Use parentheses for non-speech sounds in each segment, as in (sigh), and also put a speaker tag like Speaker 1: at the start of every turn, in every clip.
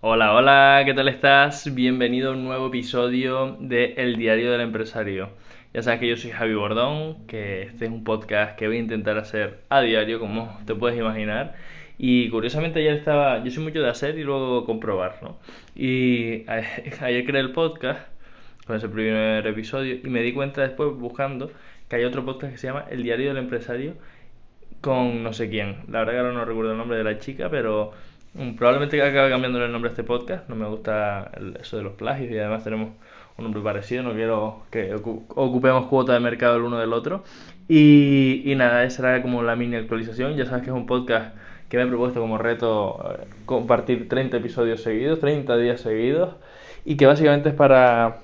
Speaker 1: Hola, hola, ¿qué tal estás? Bienvenido a un nuevo episodio de El Diario del Empresario. Ya sabes que yo soy Javi Bordón, que este es un podcast que voy a intentar hacer a diario, como te puedes imaginar. Y curiosamente ayer estaba, yo soy mucho de hacer y luego comprobar, ¿no? Y (laughs) ayer creé el podcast con ese primer episodio y me di cuenta después buscando que hay otro podcast que se llama El Diario del Empresario con no sé quién. La verdad que ahora no recuerdo el nombre de la chica, pero probablemente acabe cambiando el nombre de este podcast. No me gusta eso de los plagios y además tenemos un nombre parecido. No quiero que ocupemos cuota de mercado el uno del otro. Y, y nada, esa era como la mini actualización. Ya sabes que es un podcast que me he propuesto como reto eh, compartir 30 episodios seguidos, 30 días seguidos. Y que básicamente es para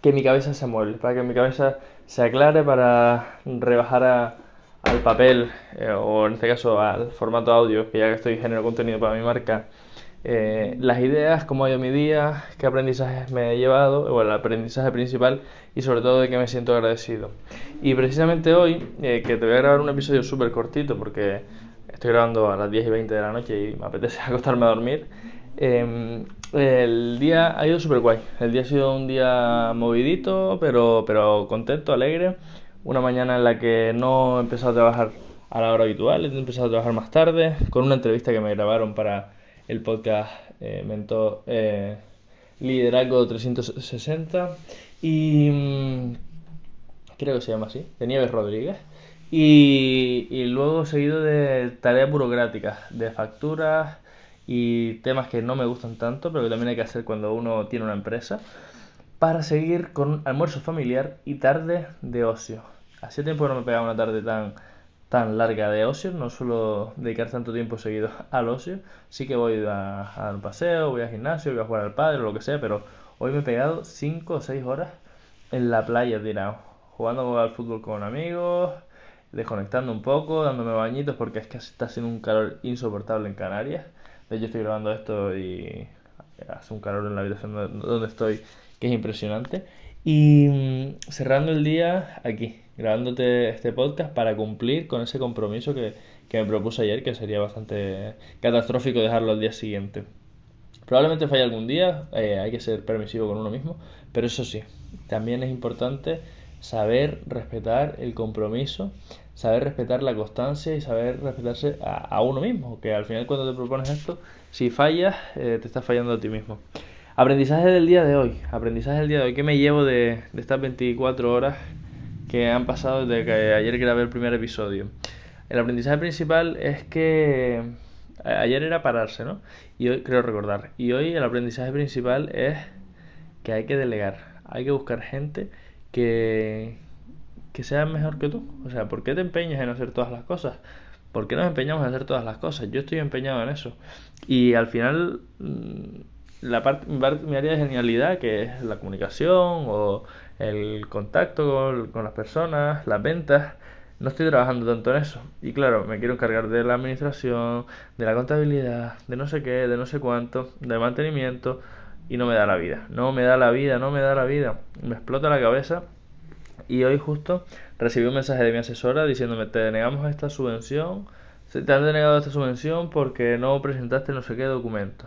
Speaker 1: que mi cabeza se mueva, para que mi cabeza se aclare, para rebajar a al papel, eh, o en este caso al formato audio, que ya que estoy generando contenido para mi marca, eh, las ideas, cómo ha ido mi día, qué aprendizajes me he llevado, o el aprendizaje principal y sobre todo de que me siento agradecido. Y precisamente hoy, eh, que te voy a grabar un episodio súper cortito porque estoy grabando a las 10 y 20 de la noche y me apetece (laughs) acostarme a dormir, em, el día ha ido súper guay. El día ha sido un día movidito, pero, pero contento, alegre una mañana en la que no he empezado a trabajar a la hora habitual, he empezado a trabajar más tarde, con una entrevista que me grabaron para el podcast eh, Mentor eh, Liderazgo 360 y mm, creo que se llama así, de Nieves Rodríguez. Y, y luego seguido de tareas burocráticas, de facturas y temas que no me gustan tanto, pero que también hay que hacer cuando uno tiene una empresa para seguir con almuerzo familiar y tarde de ocio. Hace tiempo que no me pegaba una tarde tan, tan larga de ocio, no suelo dedicar tanto tiempo seguido (laughs) al ocio. Sí que voy a, un paseo, voy al gimnasio, voy a jugar al padre o lo que sea, pero hoy me he pegado 5 o 6 horas en la playa tirado, jugando al fútbol con amigos, desconectando un poco, dándome bañitos porque es que está haciendo un calor insoportable en Canarias. De hecho estoy grabando esto y hace un calor en la habitación donde estoy que es impresionante. Y mm, cerrando el día aquí, grabándote este podcast para cumplir con ese compromiso que, me propuse ayer, que sería bastante catastrófico dejarlo al día siguiente. Probablemente falle algún día, eh, hay que ser permisivo con uno mismo, pero eso sí, también es importante saber respetar el compromiso, saber respetar la constancia y saber respetarse a, uno mismo, que al final cuando te propones esto, si fallas, eh, te estás fallando a ti mismo. Aprendizaje del día de hoy. Aprendizaje del día de hoy. ¿Qué me llevo de, estas 24 horas que han pasado desde que ayer grabé el primer episodio? El aprendizaje principal es que ayer era pararse, ¿no? Y hoy creo recordar. Y hoy el aprendizaje principal es que hay que delegar. Hay que buscar gente que, que sea mejor que tú. O sea, ¿por qué te empeñas en hacer todas las cosas? ¿Por qué nos empeñamos en hacer todas las cosas? Yo estoy empeñado en eso. Y al final mm, la parte, mi área de genialidad, que es la comunicación o el contacto con, las personas, las ventas, no estoy trabajando tanto en eso. Y claro, me quiero encargar de la administración, de la contabilidad, de no sé qué, de no sé cuánto, de mantenimiento, y no me da la vida. No me da la vida, no me da la vida. Me explota la cabeza. Y hoy justo recibí un mensaje de mi asesora diciéndome, te denegamos esta subvención, se te han denegado esta subvención porque no presentaste no sé qué documento.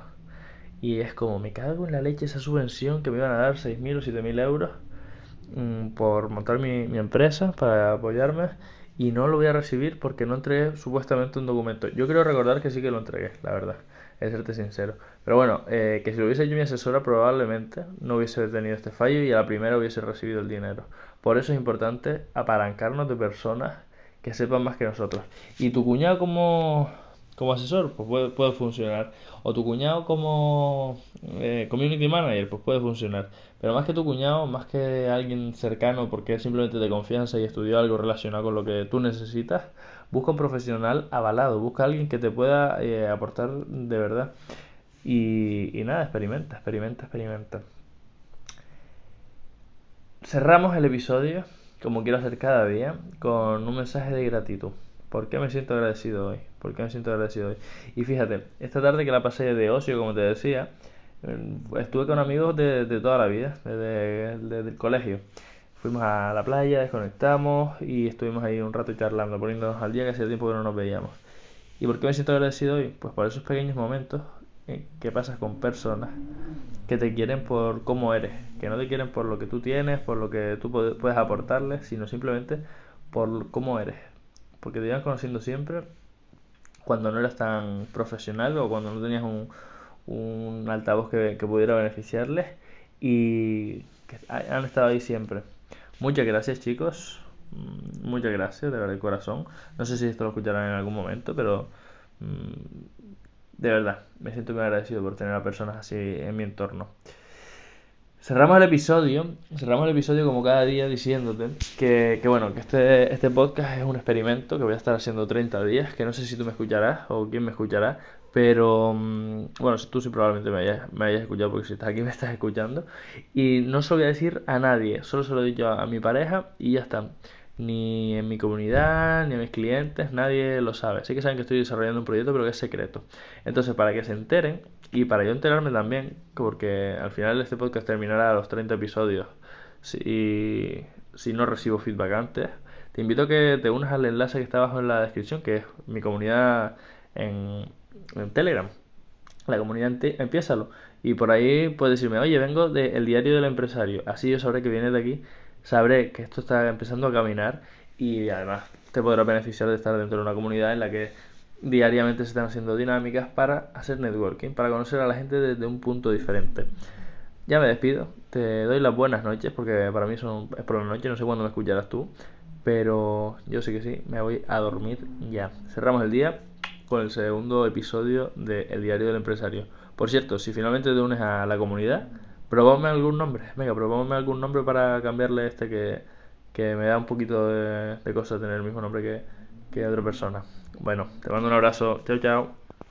Speaker 1: Y es como, me cago en la leche esa subvención que me iban a dar 6.000 o 7.000 euros mm, por montar mi, empresa para apoyarme y no lo voy a recibir porque no entregué supuestamente un documento. Yo quiero recordar que sí que lo entregué, la verdad, es serte sincero. Pero bueno, eh, que si lo hubiese hecho mi asesora probablemente no hubiese tenido este fallo y a la primera hubiese recibido el dinero. Por eso es importante apalancarnos de personas que sepan más que nosotros. ¿Y tu cuñado cómo, como asesor, pues puede, puede funcionar. O tu cuñado como eh, community manager, pues puede funcionar. Pero más que tu cuñado, más que alguien cercano porque simplemente de confianza y estudió algo relacionado con lo que tú necesitas, busca un profesional avalado, busca alguien que te pueda eh, aportar de verdad. Y, y nada, experimenta, experimenta, experimenta. Cerramos el episodio, como quiero hacer cada día, con un mensaje de gratitud. ¿Por qué me siento agradecido hoy? ¿Por qué me siento agradecido hoy? Y fíjate, esta tarde que la pasé de ocio, como te decía, eh, estuve con amigos de, toda la vida, desde, el colegio. Fuimos a la playa, desconectamos y estuvimos ahí un rato charlando, poniéndonos al día que hacía tiempo que no nos veíamos. ¿Y por qué me siento agradecido hoy? Pues por esos pequeños momentos eh, que pasas con personas que te quieren por cómo eres, que no te quieren por lo que tú tienes, por lo que tú puedes aportarles, sino simplemente por cómo eres. Porque te iban conociendo siempre cuando no eras tan profesional o cuando no tenías un, un altavoz que, pudiera beneficiarles y que han estado ahí siempre. Muchas gracias chicos, mm, muchas gracias de verdad de corazón. No sé si esto lo escucharán en algún momento, pero mm, de verdad me siento muy agradecido por tener a personas así en mi entorno. Cerramos el episodio, cerramos el episodio como cada día diciéndote que, que, bueno, que este, este podcast es un experimento que voy a estar haciendo 30 días, que no sé si tú me escucharás o quién me escuchará, pero mm, bueno, tú sí probablemente me hayas, me hayas escuchado porque si estás aquí me estás escuchando. Y no se lo voy a decir a nadie, solo se lo he dicho a, mi pareja y ya está. Ni en mi comunidad, ni a mis clientes, nadie lo sabe. Sí que saben que estoy desarrollando un proyecto, pero que es secreto. Entonces, para que se enteren y para yo enterarme también, porque al final este podcast terminará a los 30 episodios si, si no recibo feedback antes, te invito a que te unas al enlace que está abajo en la descripción, que es mi comunidad en Telegram. La comunidad empiézalo. Y por ahí puedes decirme, oye, vengo del diario del empresario. Así yo sabré que vienes de aquí, sabré que esto está empezando a caminar y además te podrá beneficiar de estar dentro de una comunidad en la que diariamente se están haciendo dinámicas para hacer networking, para conocer a la gente desde un punto diferente. Ya me despido, te doy las buenas noches porque para mí son, es por la noche, no sé cuándo me escucharás tú, pero yo sé que sí, me voy a dormir ya. Cerramos el día con el segundo episodio de El Diario del Empresario. Por cierto, si finalmente te unes a la comunidad, probadme algún nombre. Venga, probadme algún nombre para cambiarle este que, que me da un poquito de, de cosa tener el mismo nombre que, que otra persona. Bueno, te mando un abrazo. Chao, chao.